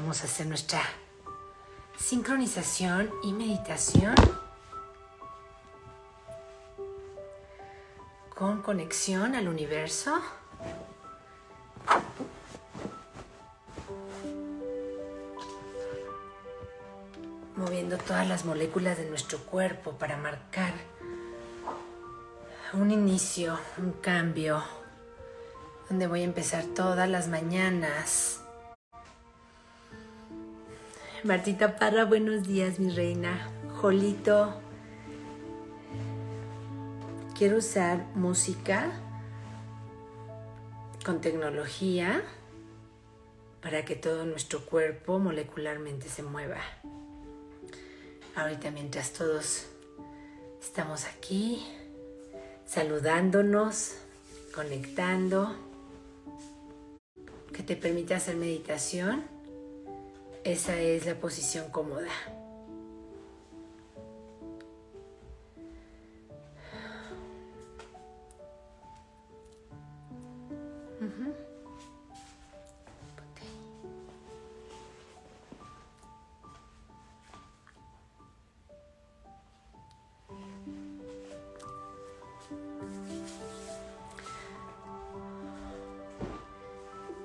Vamos a hacer nuestra sincronización y meditación con conexión al universo. Moviendo todas las moléculas de nuestro cuerpo para marcar un inicio, un cambio, donde voy a empezar todas las mañanas. Martita Parra, buenos días, mi reina. Jolito, quiero usar música con tecnología para que todo nuestro cuerpo molecularmente se mueva. Ahorita mientras todos estamos aquí, saludándonos, conectando, que te permite hacer meditación, esa es la posición cómoda.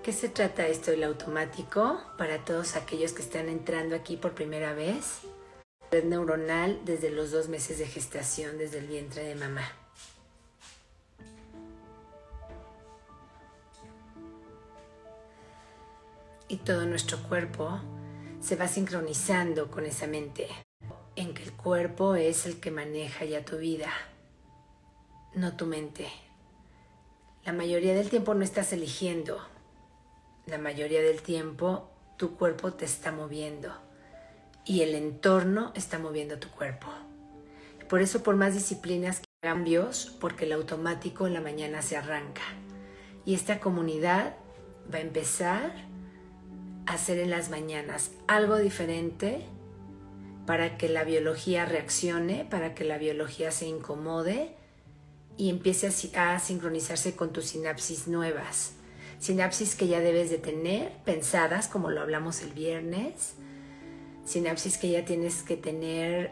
¿Qué se trata esto del automático para todos aquellos que están entrando aquí por primera vez? Red neuronal desde los dos meses de gestación, desde el vientre de mamá. Y todo nuestro cuerpo se va sincronizando con esa mente, en que el cuerpo es el que maneja ya tu vida, no tu mente. La mayoría del tiempo no estás eligiendo, la mayoría del tiempo tu cuerpo te está moviendo y el entorno está moviendo tu cuerpo. Por eso por más disciplinas cambios, porque el automático en la mañana se arranca. Y esta comunidad va a empezar a hacer en las mañanas algo diferente para que la biología reaccione, para que la biología se incomode y empiece a, sincronizarse con tus sinapsis nuevas sinapsis que ya debes de tener pensadas, como lo hablamos el viernes, sinapsis que ya tienes que tener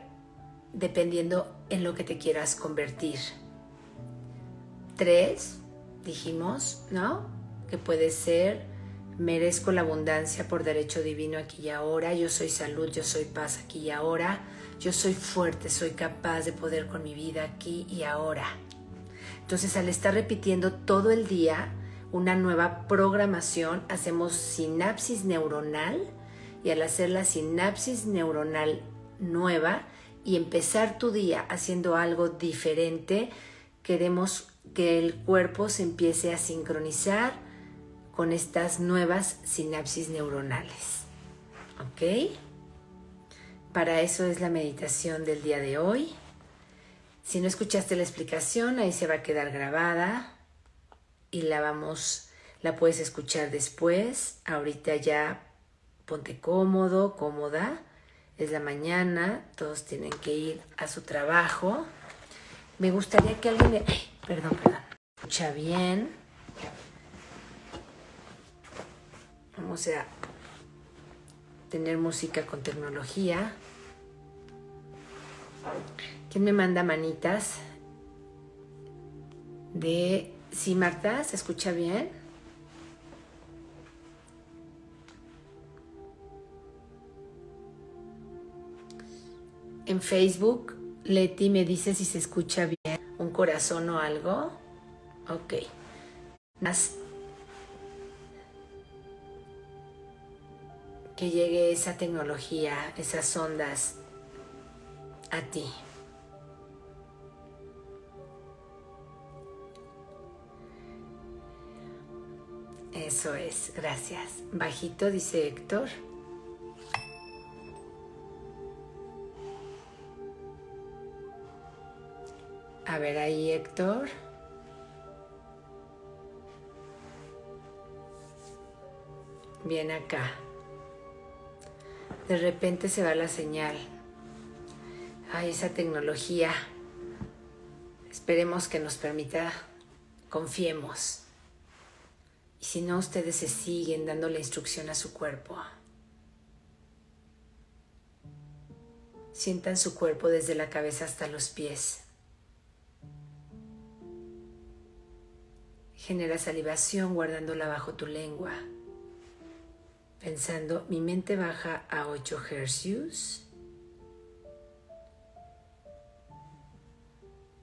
dependiendo en lo que te quieras convertir. Tres, dijimos, ¿no? Que puede ser, merezco la abundancia por derecho divino aquí y ahora, yo soy salud, yo soy paz aquí y ahora, yo soy fuerte, soy capaz de poder con mi vida aquí y ahora. Entonces al estar repitiendo todo el día, una nueva programación, hacemos sinapsis neuronal y al hacer la sinapsis neuronal nueva y empezar tu día haciendo algo diferente, queremos que el cuerpo se empiece a sincronizar con estas nuevas sinapsis neuronales. ¿Ok? Para eso es la meditación del día de hoy. Si no escuchaste la explicación, ahí se va a quedar grabada y la vamos, la puedes escuchar después. Ahorita ya ponte cómodo, cómoda. Es la mañana, todos tienen que ir a su trabajo. Me gustaría que alguien me... perdón, perdón. Escucha bien. Vamos a tener música con tecnología. ¿Quién me manda manitas de Sí, Marta, ¿se escucha bien? En Facebook, Leti me dice si se escucha bien, un corazón o algo. Ok. Más que llegue esa tecnología, esas ondas a ti. Eso es, gracias. Bajito, dice Héctor. A ver ahí, Héctor. Bien acá. De repente se va la señal. Ay, esa tecnología. Esperemos que nos permita, confiemos. Y si no, ustedes se siguen dando la instrucción a su cuerpo. Sientan su cuerpo desde la cabeza hasta los pies. Genera salivación guardándola bajo tu lengua. Pensando, mi mente baja a 8 hercios.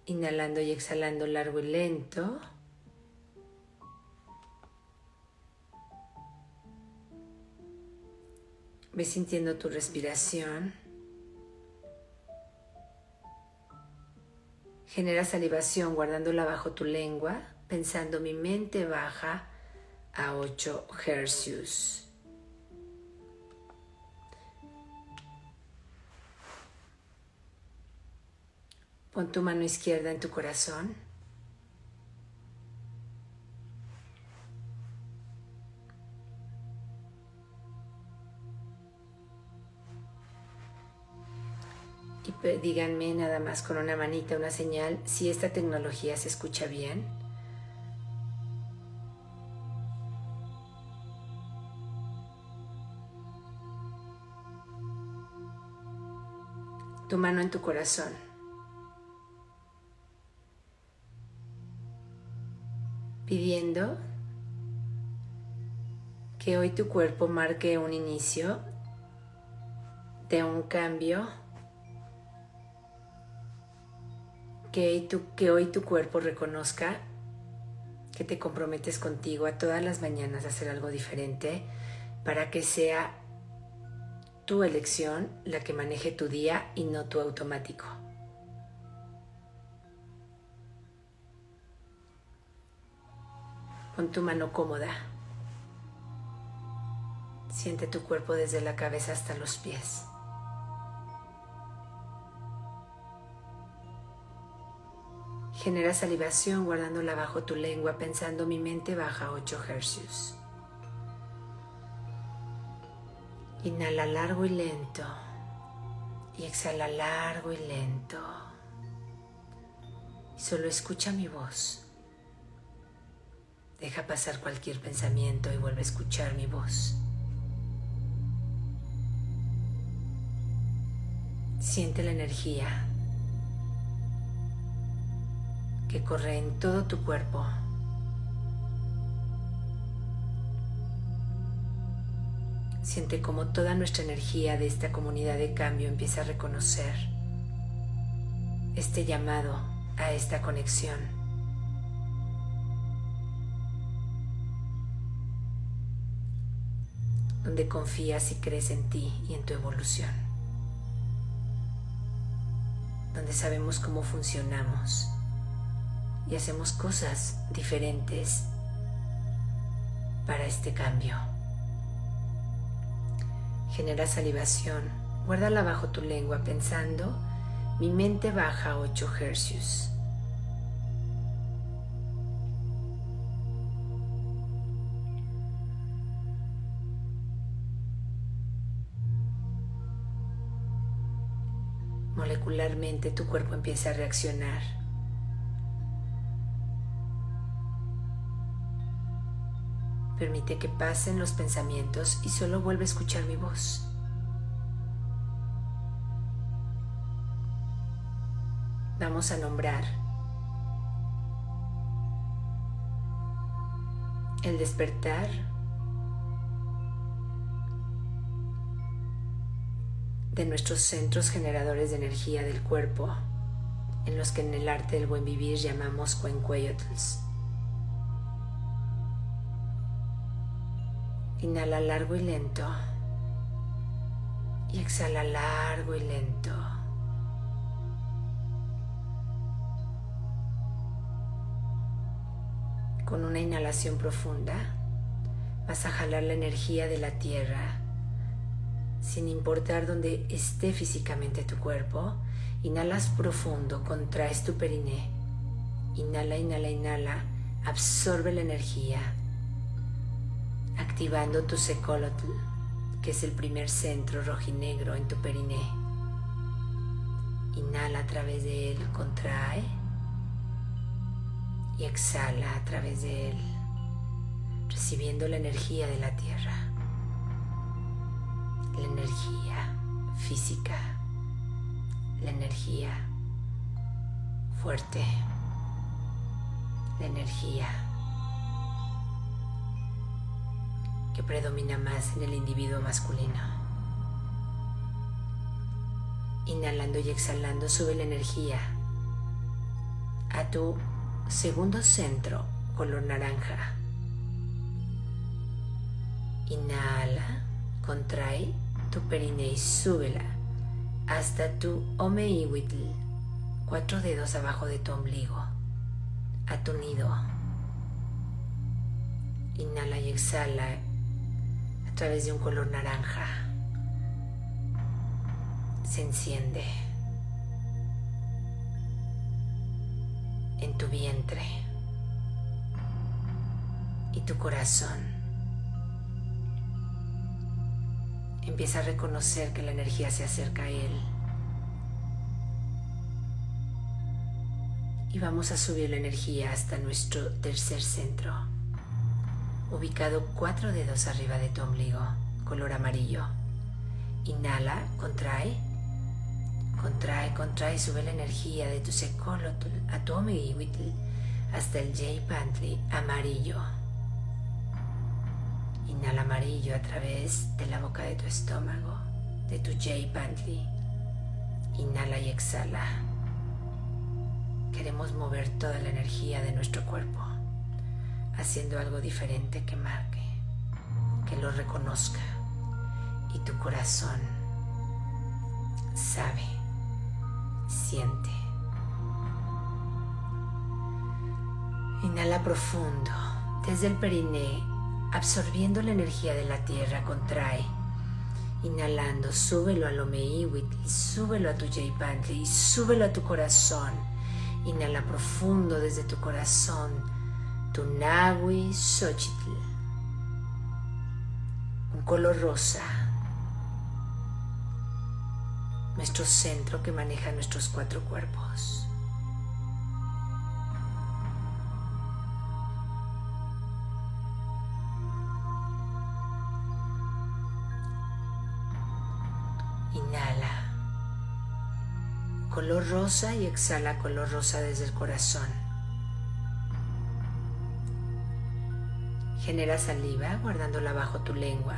Inhalando y exhalando largo y lento. Ve sintiendo tu respiración. Genera salivación guardándola bajo tu lengua, pensando mi mente baja a 8 hercios. Pon tu mano izquierda en tu corazón. Díganme nada más con una manita, una señal, si esta tecnología se escucha bien. Tu mano en tu corazón. Pidiendo que hoy tu cuerpo marque un inicio de un cambio que, hoy tu cuerpo reconozca que te comprometes contigo a todas las mañanas a hacer algo diferente para que sea tu elección la que maneje tu día y no tu automático. Pon tu mano cómoda. Siente tu cuerpo desde la cabeza hasta los pies. Genera salivación guardándola bajo tu lengua, pensando mi mente baja 8 hercios. Inhala largo y lento. Y exhala largo y lento. Solo escucha mi voz. Deja pasar cualquier pensamiento y vuelve a escuchar mi voz. Siente la energía que corre en todo tu cuerpo. Siente como toda nuestra energía de esta comunidad de cambio empieza a reconocer este llamado a esta conexión. Donde confías y crees en ti y en tu evolución. Donde sabemos cómo funcionamos y hacemos cosas diferentes para este cambio. Genera salivación, guárdala bajo tu lengua pensando, mi mente baja a 8 hercios. Molecularmente tu cuerpo empieza a reaccionar Permite que pasen los pensamientos y solo vuelve a escuchar mi voz. Vamos a nombrar el despertar de nuestros centros generadores de energía del cuerpo, en los que en el arte del buen vivir llamamos cuencueyotls. Inhala largo y lento. Y exhala largo y lento. Con una inhalación profunda vas a jalar la energía de la tierra sin importar dónde esté físicamente tu cuerpo. Inhalas profundo, contraes tu periné. Inhala, inhala, inhala. Absorbe la energía activando tu secolotl, que es el primer centro rojinegro en tu periné. Inhala a través de él, contrae y exhala a través de él, recibiendo la energía de la tierra, la energía física la energía fuerte, la energía que predomina más en el individuo masculino. Inhalando y exhalando sube la energía a tu segundo centro color naranja. Inhala, contrae tu perine y súbela hasta tu omeiwitl, cuatro dedos abajo de tu ombligo, a tu nido. Inhala y exhala través de un color naranja. Se enciende en tu vientre y tu corazón. Empieza a reconocer que la energía se acerca a él. Y vamos a subir la energía hasta nuestro tercer centro, ubicado cuatro dedos arriba de tu ombligo, color amarillo. Inhala, contrae, contrae, contrae, sube la energía de tu secolo a tu hasta el J Pantley amarillo. Inhala amarillo a través de la boca de tu estómago, de tu J Pantley. Inhala y exhala. Queremos mover toda la energía de nuestro cuerpo, haciendo algo diferente que marque, que lo reconozca. Y tu corazón sabe, siente. Inhala profundo desde el periné absorbiendo la energía de la tierra, contrae. Inhalando, súbelo al Omeiwit y súbelo a tu Jaipantli y súbelo a tu corazón. Inhala profundo desde tu corazón, tu Nahui Xochitl. Un color rosa. Nuestro centro que maneja nuestros cuatro cuerpos. color rosa y exhala color rosa desde el corazón. Genera saliva guardándola bajo tu lengua.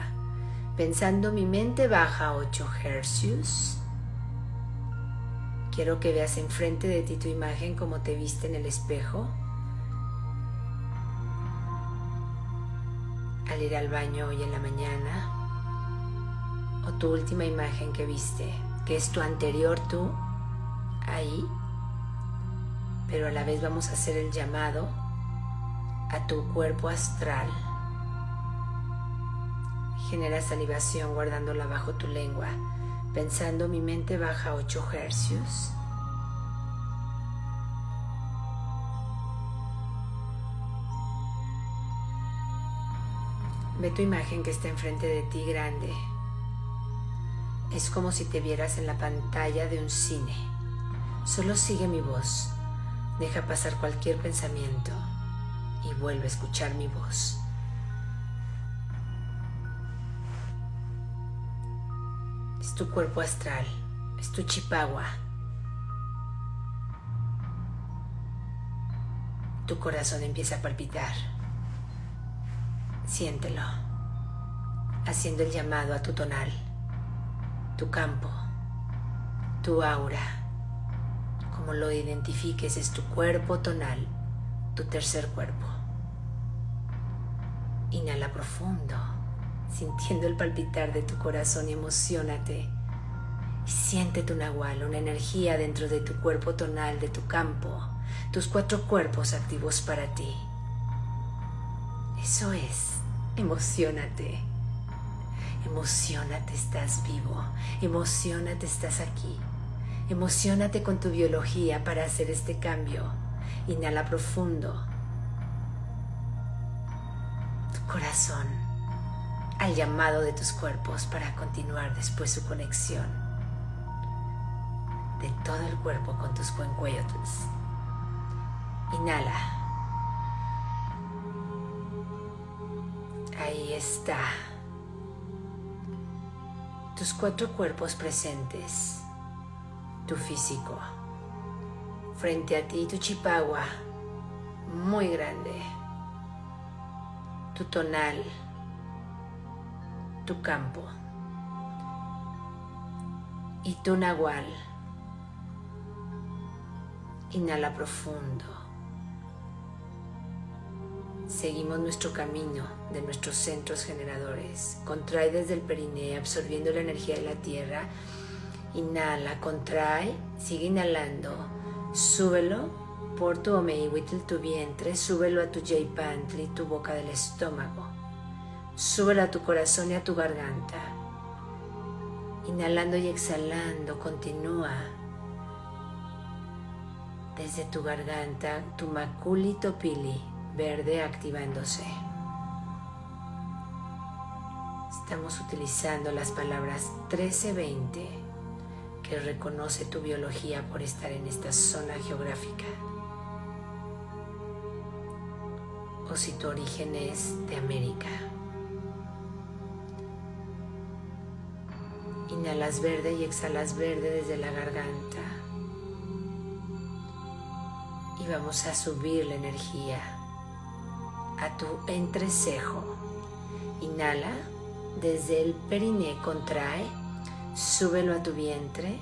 Pensando mi mente baja a 8 hercios. Quiero que veas enfrente de ti tu imagen como te viste en el espejo. Al ir al baño hoy en la mañana. O tu última imagen que viste, que es tu anterior tú ahí, pero a la vez vamos a hacer el llamado a tu cuerpo astral. Genera salivación guardándola bajo tu lengua, pensando mi mente baja 8 hercios. Ve tu imagen que está enfrente de ti grande. Es como si te vieras en la pantalla de un cine. Solo sigue mi voz, deja pasar cualquier pensamiento y vuelve a escuchar mi voz. Es tu cuerpo astral, es tu chipagua. Tu corazón empieza a palpitar. Siéntelo, haciendo el llamado a tu tonal, tu campo, tu aura como lo identifiques, es tu cuerpo tonal, tu tercer cuerpo. Inhala profundo, sintiendo el palpitar de tu corazón y emocionate. Y siente tu nahual, una energía dentro de tu cuerpo tonal, de tu campo, tus cuatro cuerpos activos para ti. Eso es, emocionate. Emocionate, estás vivo. Emocionate, estás aquí. Emocionate con tu biología para hacer este cambio. Inhala profundo. Corazón al llamado de tus cuerpos para continuar después su conexión de todo el cuerpo con tus cuencuellos. Inhala. Ahí está. Tus cuatro cuerpos presentes tu físico. Frente a ti tu chipagua, muy grande. Tu tonal, tu campo. Y tu nahual. Inhala profundo. Seguimos nuestro camino de nuestros centros generadores. Contrae desde el periné, absorbiendo la energía de la tierra. Inhala, contrae, sigue inhalando. Súbelo por tu omeihuitl, tu vientre. Súbelo a tu pantli, tu boca del estómago. Súbelo a tu corazón y a tu garganta. Inhalando y exhalando, continúa desde tu garganta, tu maculi topili verde activándose. Estamos utilizando las palabras 1320 que reconoce tu biología por estar en esta zona geográfica. O si tu origen es de América. Inhalas verde y exhalas verde desde la garganta. Y vamos a subir la energía a tu entrecejo. Inhala desde el periné, contrae, súbelo a tu vientre,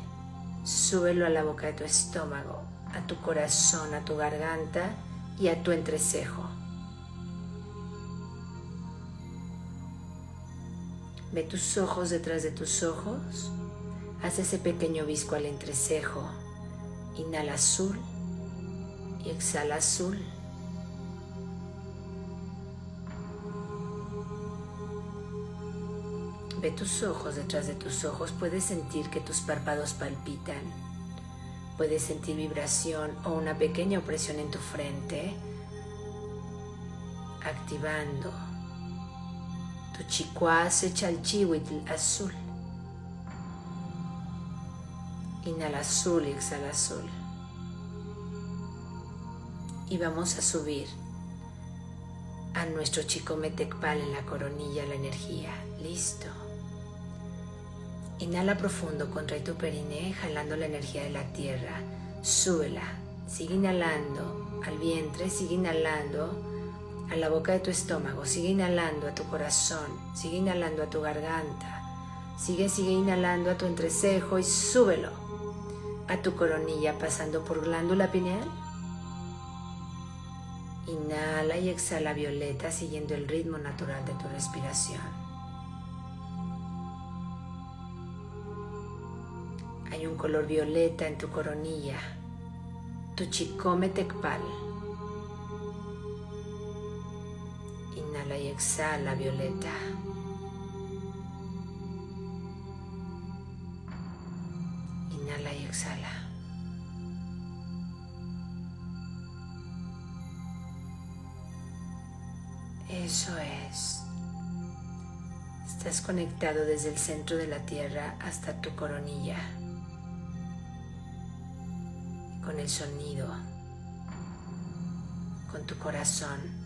súbelo a la boca de tu estómago, a tu corazón, a tu garganta y a tu entrecejo. Ve tus ojos detrás de tus ojos. Haz ese pequeño visco al entrecejo. Inhala azul y exhala azul. Ve tus ojos detrás de tus ojos, puedes sentir que tus párpados palpitan, puedes sentir vibración o una pequeña opresión en tu frente, activando tu chicuase chalchihuitl azul. Inhala azul y exhala azul. Y vamos a subir a nuestro chico metecpal en la coronilla la energía. Listo. Inhala profundo, contrae tu periné, jalando la energía de la tierra. Súbela. Sigue inhalando al vientre, sigue inhalando a la boca de tu estómago, sigue inhalando a tu corazón, sigue inhalando a tu garganta. Sigue, sigue inhalando a tu entrecejo y súbelo a tu coronilla pasando por glándula pineal. Inhala y exhala violeta siguiendo el ritmo natural de tu respiración. Hay un color violeta en tu coronilla, tu chicome tecpal. Inhala y exhala violeta. Inhala y exhala. Eso es. Estás conectado desde el centro de la tierra hasta tu coronilla con el sonido, con tu corazón,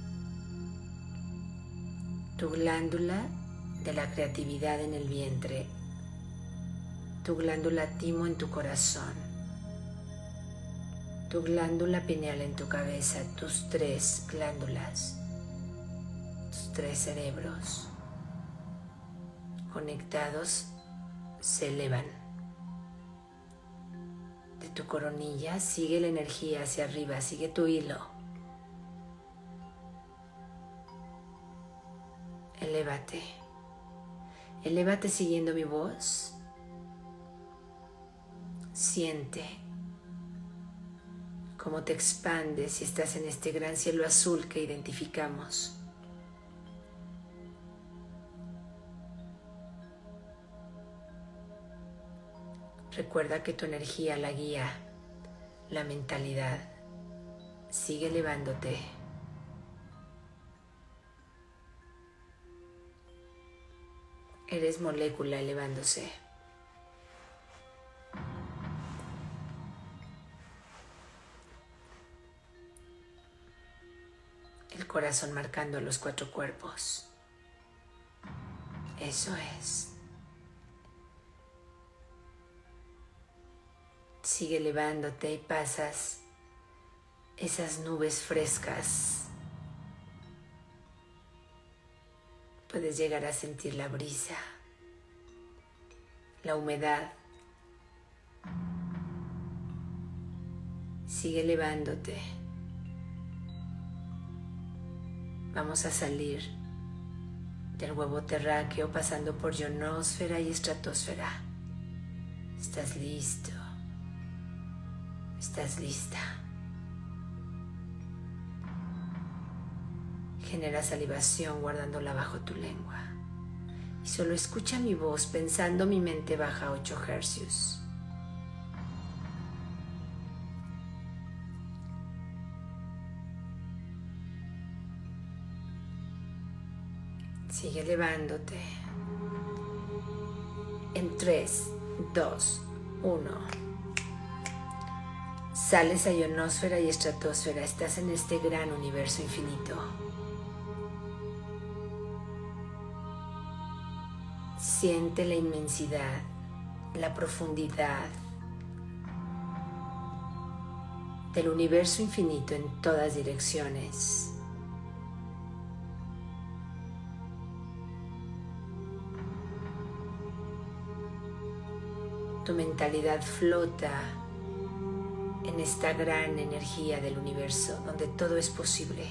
tu glándula de la creatividad en el vientre, tu glándula timo en tu corazón, tu glándula pineal en tu cabeza, tus tres glándulas, tus tres cerebros. Conectados se elevan. Tu coronilla, sigue la energía hacia arriba, sigue tu hilo. Elévate. Elévate siguiendo mi voz. Siente cómo te expandes si estás en este gran cielo azul que identificamos. Recuerda que tu energía la guía, la mentalidad. Sigue elevándote. Eres molécula elevándose. El corazón marcando los cuatro cuerpos. Eso es. Sigue elevándote y pasas esas nubes frescas. Puedes llegar a sentir la brisa, la humedad. Sigue elevándote. Vamos a salir del huevo terráqueo pasando por ionosfera y estratosfera. Estás listo. Estás lista. Genera salivación guardándola bajo tu lengua. Y solo escucha mi voz pensando mi mente baja a 8 hercios. Sigue elevándote. En 3, 2, 1. Sales a ionosfera y estratosfera. Estás en este gran universo infinito. Siente la inmensidad, la profundidad del universo infinito en todas direcciones. Tu mentalidad flota en esta gran energía del universo donde todo es posible,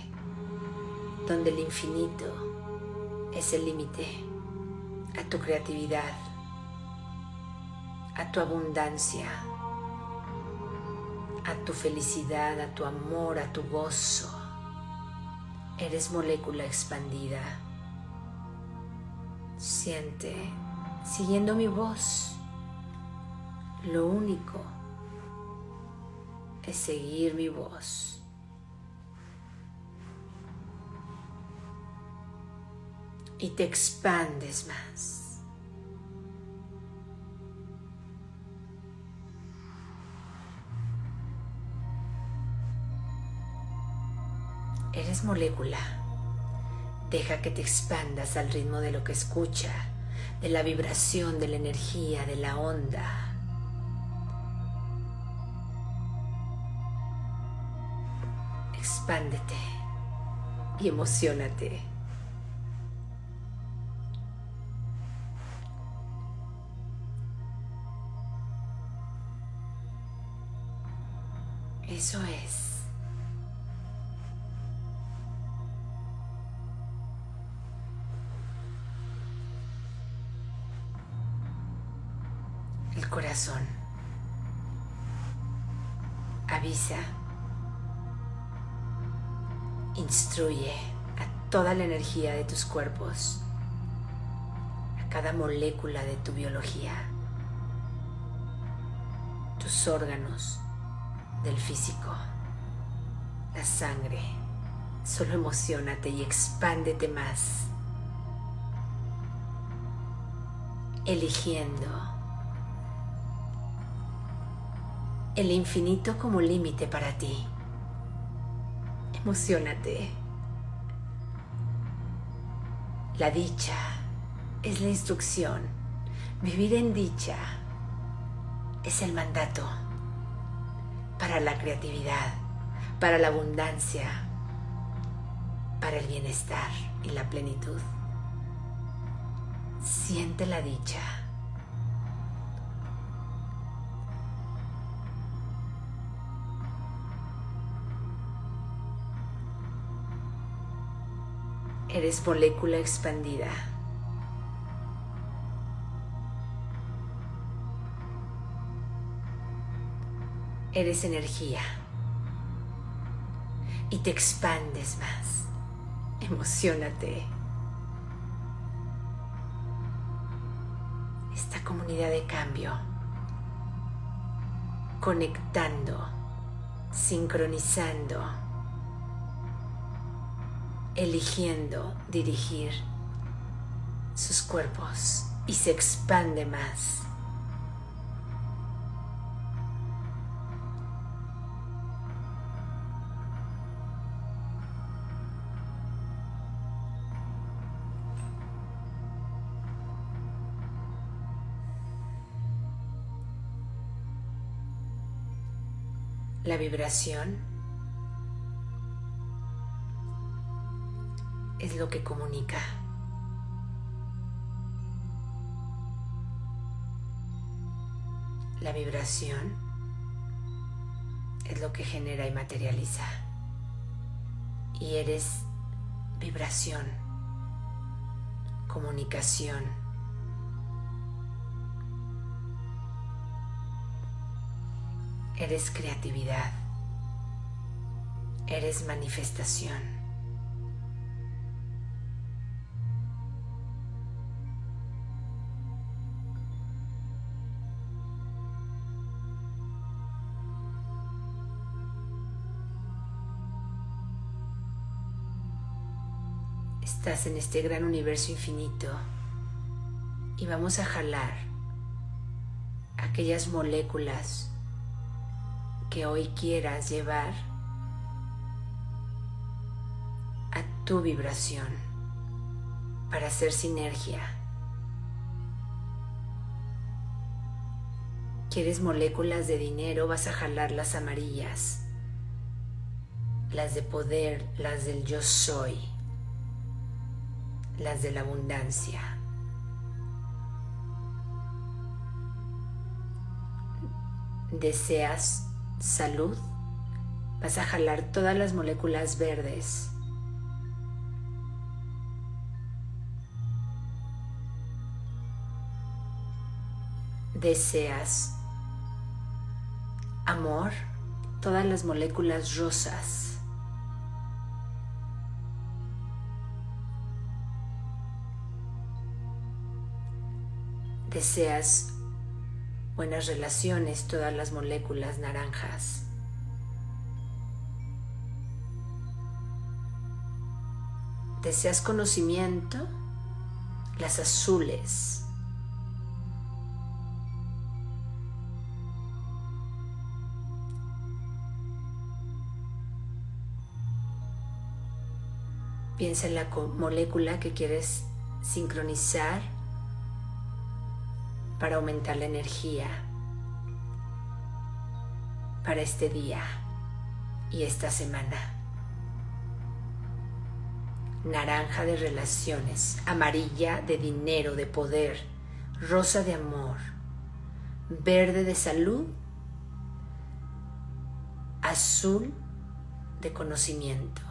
donde el infinito es el límite a tu creatividad, a tu abundancia, a tu felicidad, a tu amor, a tu gozo. Eres molécula expandida. Siente, siguiendo mi voz lo único es seguir mi voz. Y te expandes más. Eres molécula. Deja que te expandas al ritmo de lo que escucha, de la vibración, de la energía, de la onda. expándete y emocionate. Eso es. El corazón avisa Instruye a toda la energía de tus cuerpos, a cada molécula de tu biología, tus órganos del físico, la sangre. Solo emocionate y expándete más, eligiendo el infinito como límite para ti. Emocionate. La dicha es la instrucción. Vivir en dicha es el mandato para la creatividad, para la abundancia, para el bienestar y la plenitud. Siente la dicha. Eres molécula expandida. Eres energía. Y te expandes más. Emocionate. Esta comunidad de cambio. Conectando. Sincronizando eligiendo dirigir sus cuerpos y se expande más. Vibración es lo que comunica. La vibración es lo que genera y materializa. Y eres vibración, comunicación. Eres creatividad. Eres manifestación. Estás en este gran universo infinito y vamos a jalar aquellas moléculas que hoy quieras llevar a tu vibración para hacer sinergia. ¿Quieres moléculas de dinero? Vas a jalar las amarillas, las de poder, las del yo soy las de la abundancia. ¿Deseas salud? Vas a jalar todas las moléculas verdes. ¿Deseas amor? Todas las moléculas rosas. Deseas buenas relaciones, todas las moléculas naranjas. Deseas conocimiento, las azules. Piensa en la molécula que quieres sincronizar para aumentar la energía para este día y esta semana. Naranja de relaciones, amarilla de dinero, de poder, rosa de amor, verde de salud, azul de conocimiento.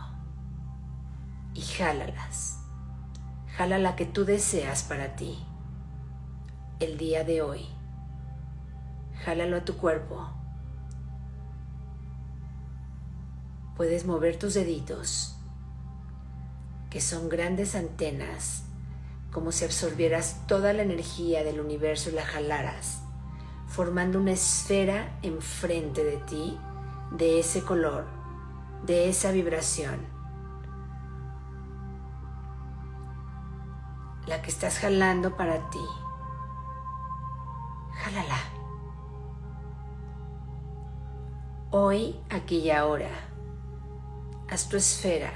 Y jálalas. Jala la que tú deseas para ti el día de hoy. Jálalo a tu cuerpo. Puedes mover tus deditos, que son grandes antenas, como si absorbieras toda la energía del universo y la jalaras, formando una esfera enfrente de ti de ese color, de esa vibración. La que estás jalando para ti. Jálala. Hoy, aquí y ahora, haz tu esfera.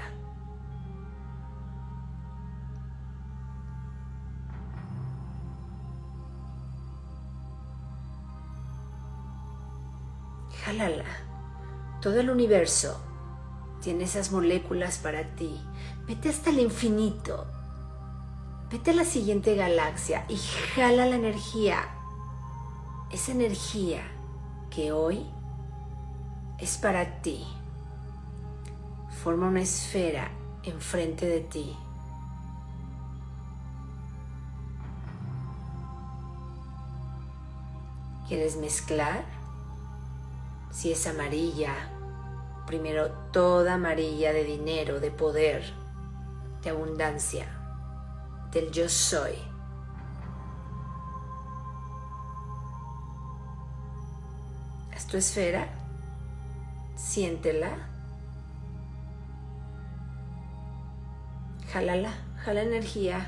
Jálala. Todo el universo tiene esas moléculas para ti. Vete hasta el infinito. Vete a la siguiente galaxia y jala la energía esa energía que hoy es para ti. Forma una esfera enfrente de ti. ¿Quieres mezclar? Si es amarilla, primero toda amarilla de dinero, de poder, de abundancia, del yo soy. Tu esfera, siéntela, jálala, jala energía,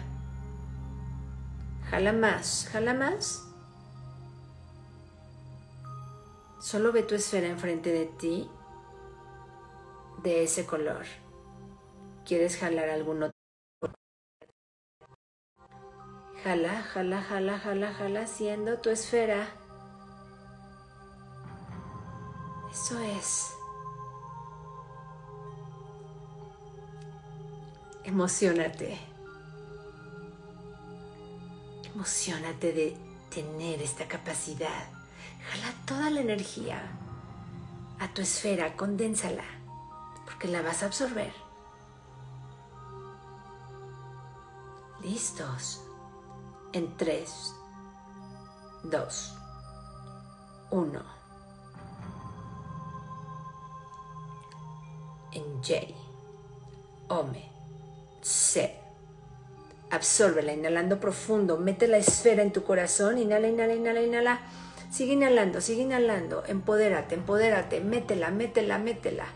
jala más, jala más. Solo ve tu esfera enfrente de ti de ese color. ¿Quieres jalar algún otro? Jala, jala, jala, jala, jala, haciendo tu esfera. Eso es. Emocionate. Emocionate de tener esta capacidad. Jala toda la energía a tu esfera, condénsala, porque la vas a absorber. Listos. En 3, 2, 1. En J, Ome, C. Absórbela, inhalando profundo. Mete la esfera en tu corazón. Inhala, inhala, inhala, inhala. Sigue inhalando, sigue inhalando. Empodérate, empodérate. Métela, métela, métela.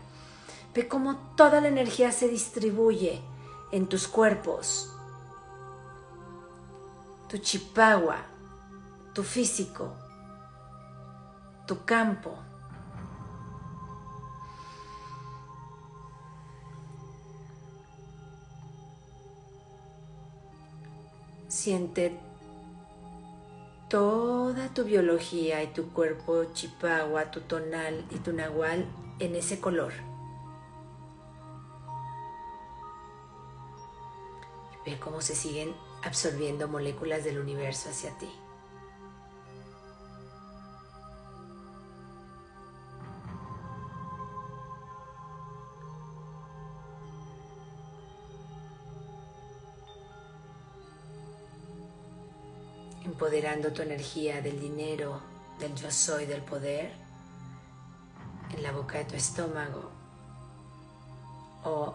Ve cómo toda la energía se distribuye en tus cuerpos. Tu chipagua, tu físico, tu campo. Siente toda tu biología y tu cuerpo chipagua, tu tonal y tu nahual en ese color. Ve cómo se siguen absorbiendo moléculas del universo hacia ti. Empoderando tu energía del dinero, del yo soy, del poder, en la boca de tu estómago o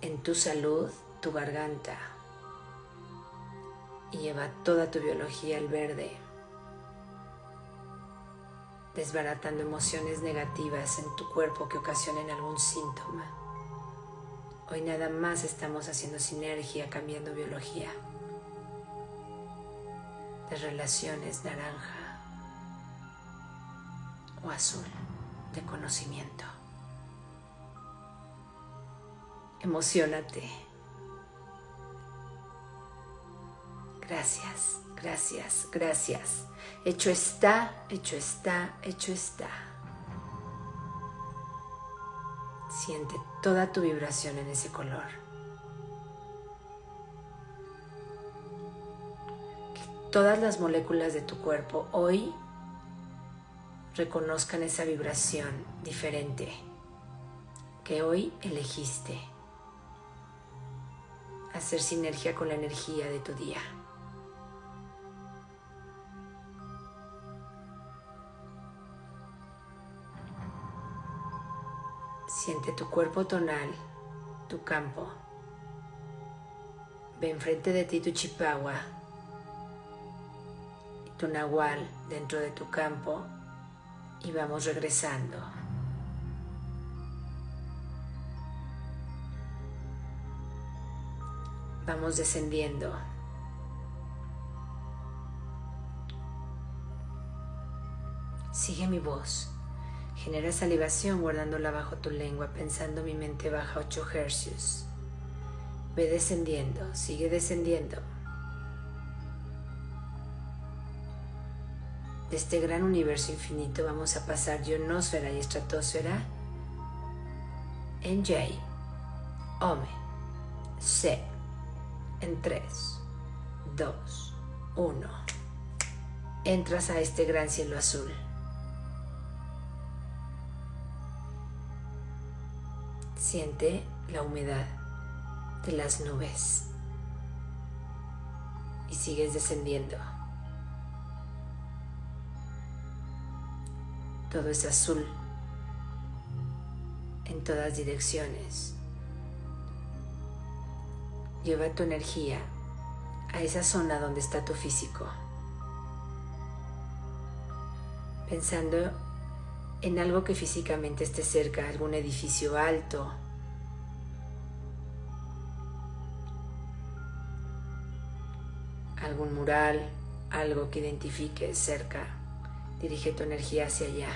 en tu salud, tu garganta. Y lleva toda tu biología al verde, desbaratando emociones negativas en tu cuerpo que ocasionen algún síntoma. Hoy nada más estamos haciendo sinergia, cambiando biología relaciones naranja o azul de conocimiento. Emocionate. Gracias, gracias, gracias. Hecho está, hecho está, hecho está. Siente toda tu vibración en ese color. Todas las moléculas de tu cuerpo hoy reconozcan esa vibración diferente que hoy elegiste. Hacer sinergia con la energía de tu día. Siente tu cuerpo tonal, tu campo. Ve enfrente de ti tu chipagua tu nahual dentro de tu campo y vamos regresando. Vamos descendiendo. Sigue mi voz. Genera salivación guardándola bajo tu lengua, pensando mi mente baja 8 hercios. Ve descendiendo, sigue descendiendo. De este gran universo infinito vamos a pasar ionosfera y estratosfera en J, Ome, C, en 3, 2, 1. Entras a este gran cielo azul. Siente la humedad de las nubes y sigues descendiendo. Todo es azul en todas direcciones. Lleva tu energía a esa zona donde está tu físico. Pensando en algo que físicamente esté cerca, algún edificio alto, algún mural, algo que identifique cerca. Dirige tu energía hacia allá.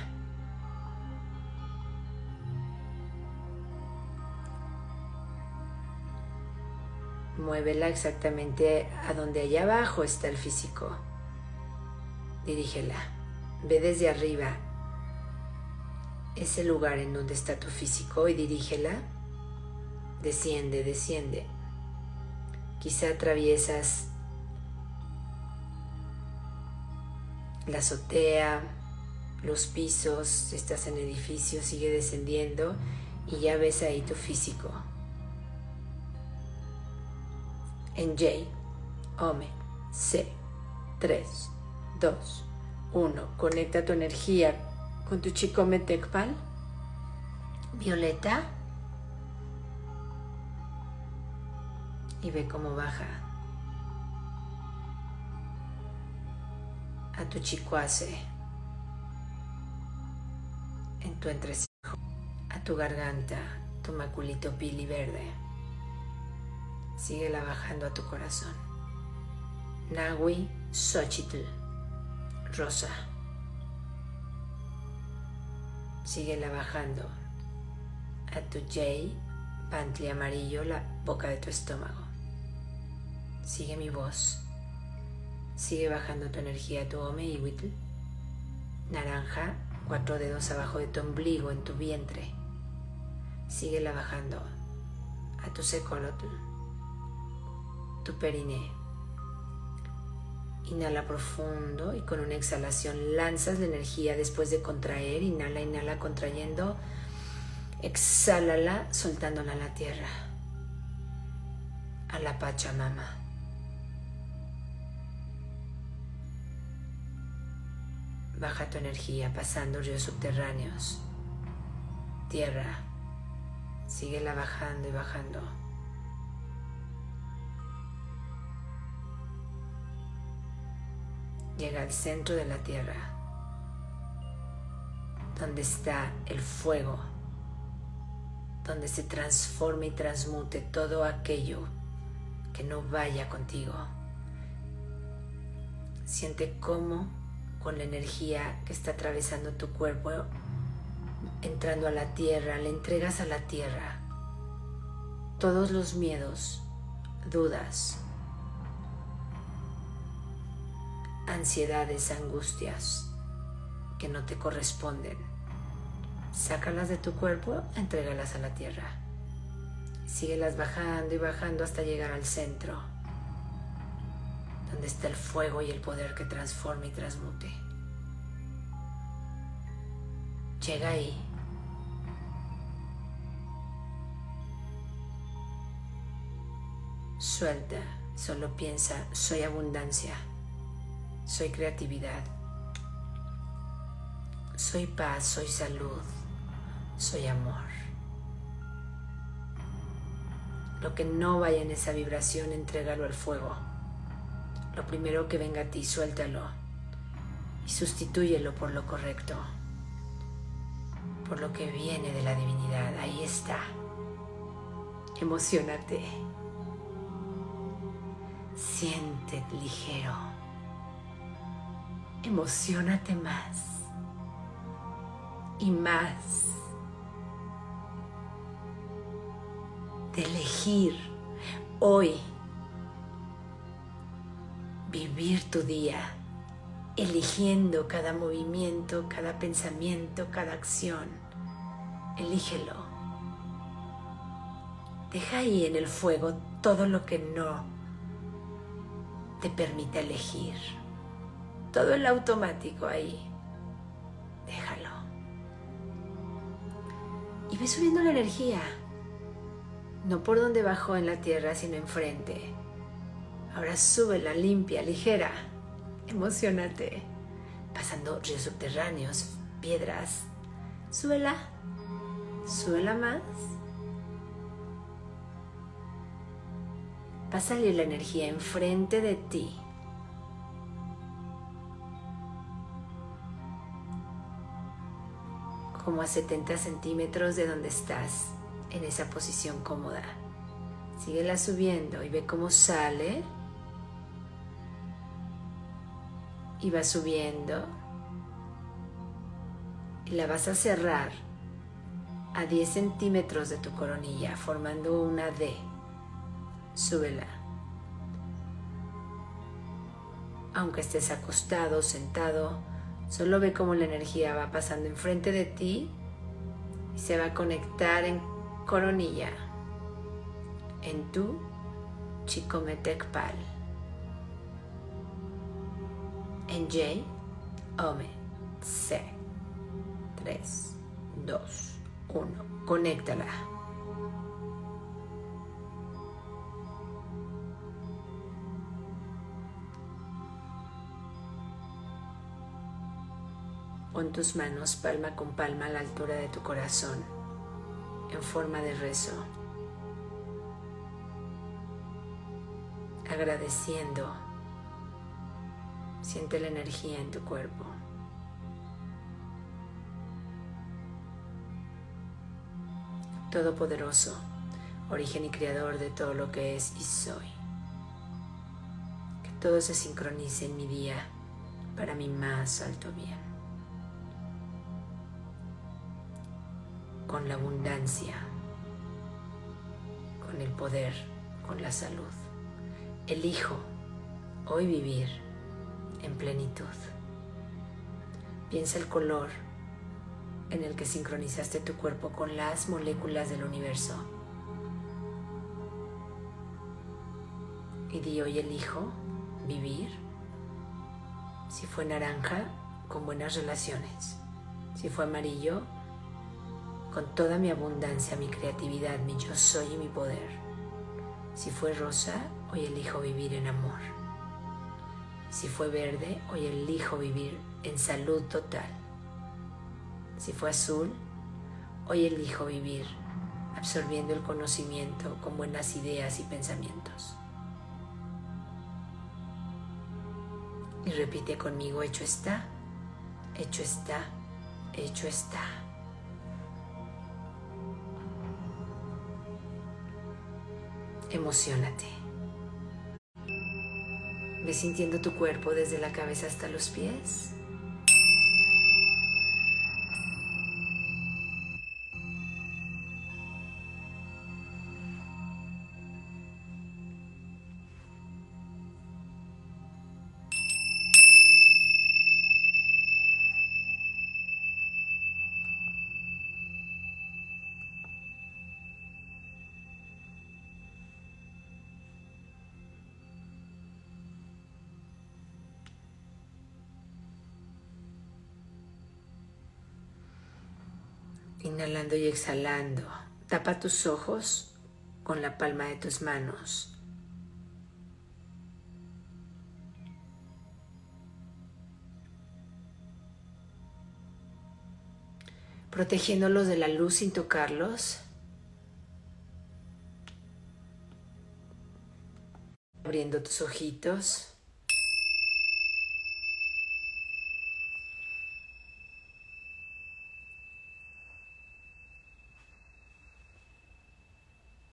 Muévela exactamente a donde allá abajo está el físico. Dirígela. Ve desde arriba ese lugar en donde está tu físico y dirígela. Desciende, desciende. Quizá atraviesas la azotea, los pisos, estás en edificio, sigue descendiendo y ya ves ahí tu físico. En J, Ome, C, 3, 2, 1. Conecta tu energía con tu chico Metecpal. Violeta. Y ve cómo baja a tu chicuase en tu entrecejo, a tu garganta, tu maculito pili verde. Síguela bajando a tu corazón. Nahui Xochitl, rosa. Síguela bajando a tu J, pantli amarillo, la boca de tu estómago. Sigue mi voz. Sigue bajando tu energía a tu Ome y Witl. Naranja, cuatro dedos abajo de tu ombligo, en tu vientre. Síguela bajando a tu secolotl, tu periné. Inhala profundo y con una exhalación lanzas la energía después de contraer. Inhala, inhala contrayendo. Exhálala soltándola a la tierra. A la Pachamama. Baja tu energía pasando ríos subterráneos. Tierra. Síguela bajando y bajando. llega al centro de la tierra, donde está el fuego, donde se transforma y transmute todo aquello que no vaya contigo. Siente cómo con la energía que está atravesando tu cuerpo, entrando a la tierra, le entregas a la tierra todos los miedos, dudas, ansiedades, angustias que no te corresponden. Sácalas de tu cuerpo, entrégalas a la tierra. Síguelas bajando y bajando hasta llegar al centro, donde está el fuego y el poder que transforma y transmute. Llega ahí. Suelta, solo piensa, soy abundancia. Soy creatividad. Soy paz, soy salud, soy amor. Lo que no vaya en esa vibración, entrégalo al fuego. Lo primero que venga a ti, suéltalo y sustitúyelo por lo correcto, por lo que viene de la divinidad. Ahí está. Emocionate. Siente ligero emocionate más y más de elegir hoy vivir tu día, eligiendo cada movimiento, cada pensamiento, cada acción. Elígelo. Deja ahí en el fuego todo lo que no te permite elegir todo el automático ahí. Déjalo. Y ve subiendo la energía. No por donde bajó en la tierra, sino enfrente. Ahora súbela, limpia, ligera. Emocionate. Pasando ríos subterráneos, piedras. Súbela. Súbela más. Pásale la energía enfrente de ti como a 70 centímetros de donde estás en esa posición cómoda. Síguela subiendo y ve cómo sale. Y va subiendo. Y la vas a cerrar a 10 centímetros de tu coronilla, formando una D. Súbela. Aunque estés acostado, sentado, Solo ve cómo la energía va pasando enfrente de ti y se va a conectar en coronilla en tu Chicometecpal. En J, Ome, C. 3, 2, 1. Conéctala. Pon tus manos palma con palma a la altura de tu corazón, en forma de rezo. Agradeciendo, siente la energía en tu cuerpo. Todopoderoso, origen y creador de todo lo que es y soy. Que todo se sincronice en mi día para mi más alto bien. con la abundancia, con el poder, con la salud. Elijo hoy vivir en plenitud. Piensa el color en el que sincronizaste tu cuerpo con las moléculas del universo. Y di hoy elijo vivir. Si fue naranja, con buenas relaciones. Si fue amarillo, con toda mi abundancia, mi creatividad, mi yo soy y mi poder. Si fue rosa, hoy elijo vivir en amor. Si fue verde, hoy elijo vivir en salud total. Si fue azul, hoy elijo vivir absorbiendo el conocimiento con buenas ideas y pensamientos. Y repite conmigo, hecho está, hecho está, hecho está. Emocionate. Sintiendo tu cuerpo desde la cabeza hasta los pies. Inhalando y exhalando. Tapa tus ojos con la palma de tus manos. Protegiéndolos de la luz sin tocarlos. Abriendo tus ojitos.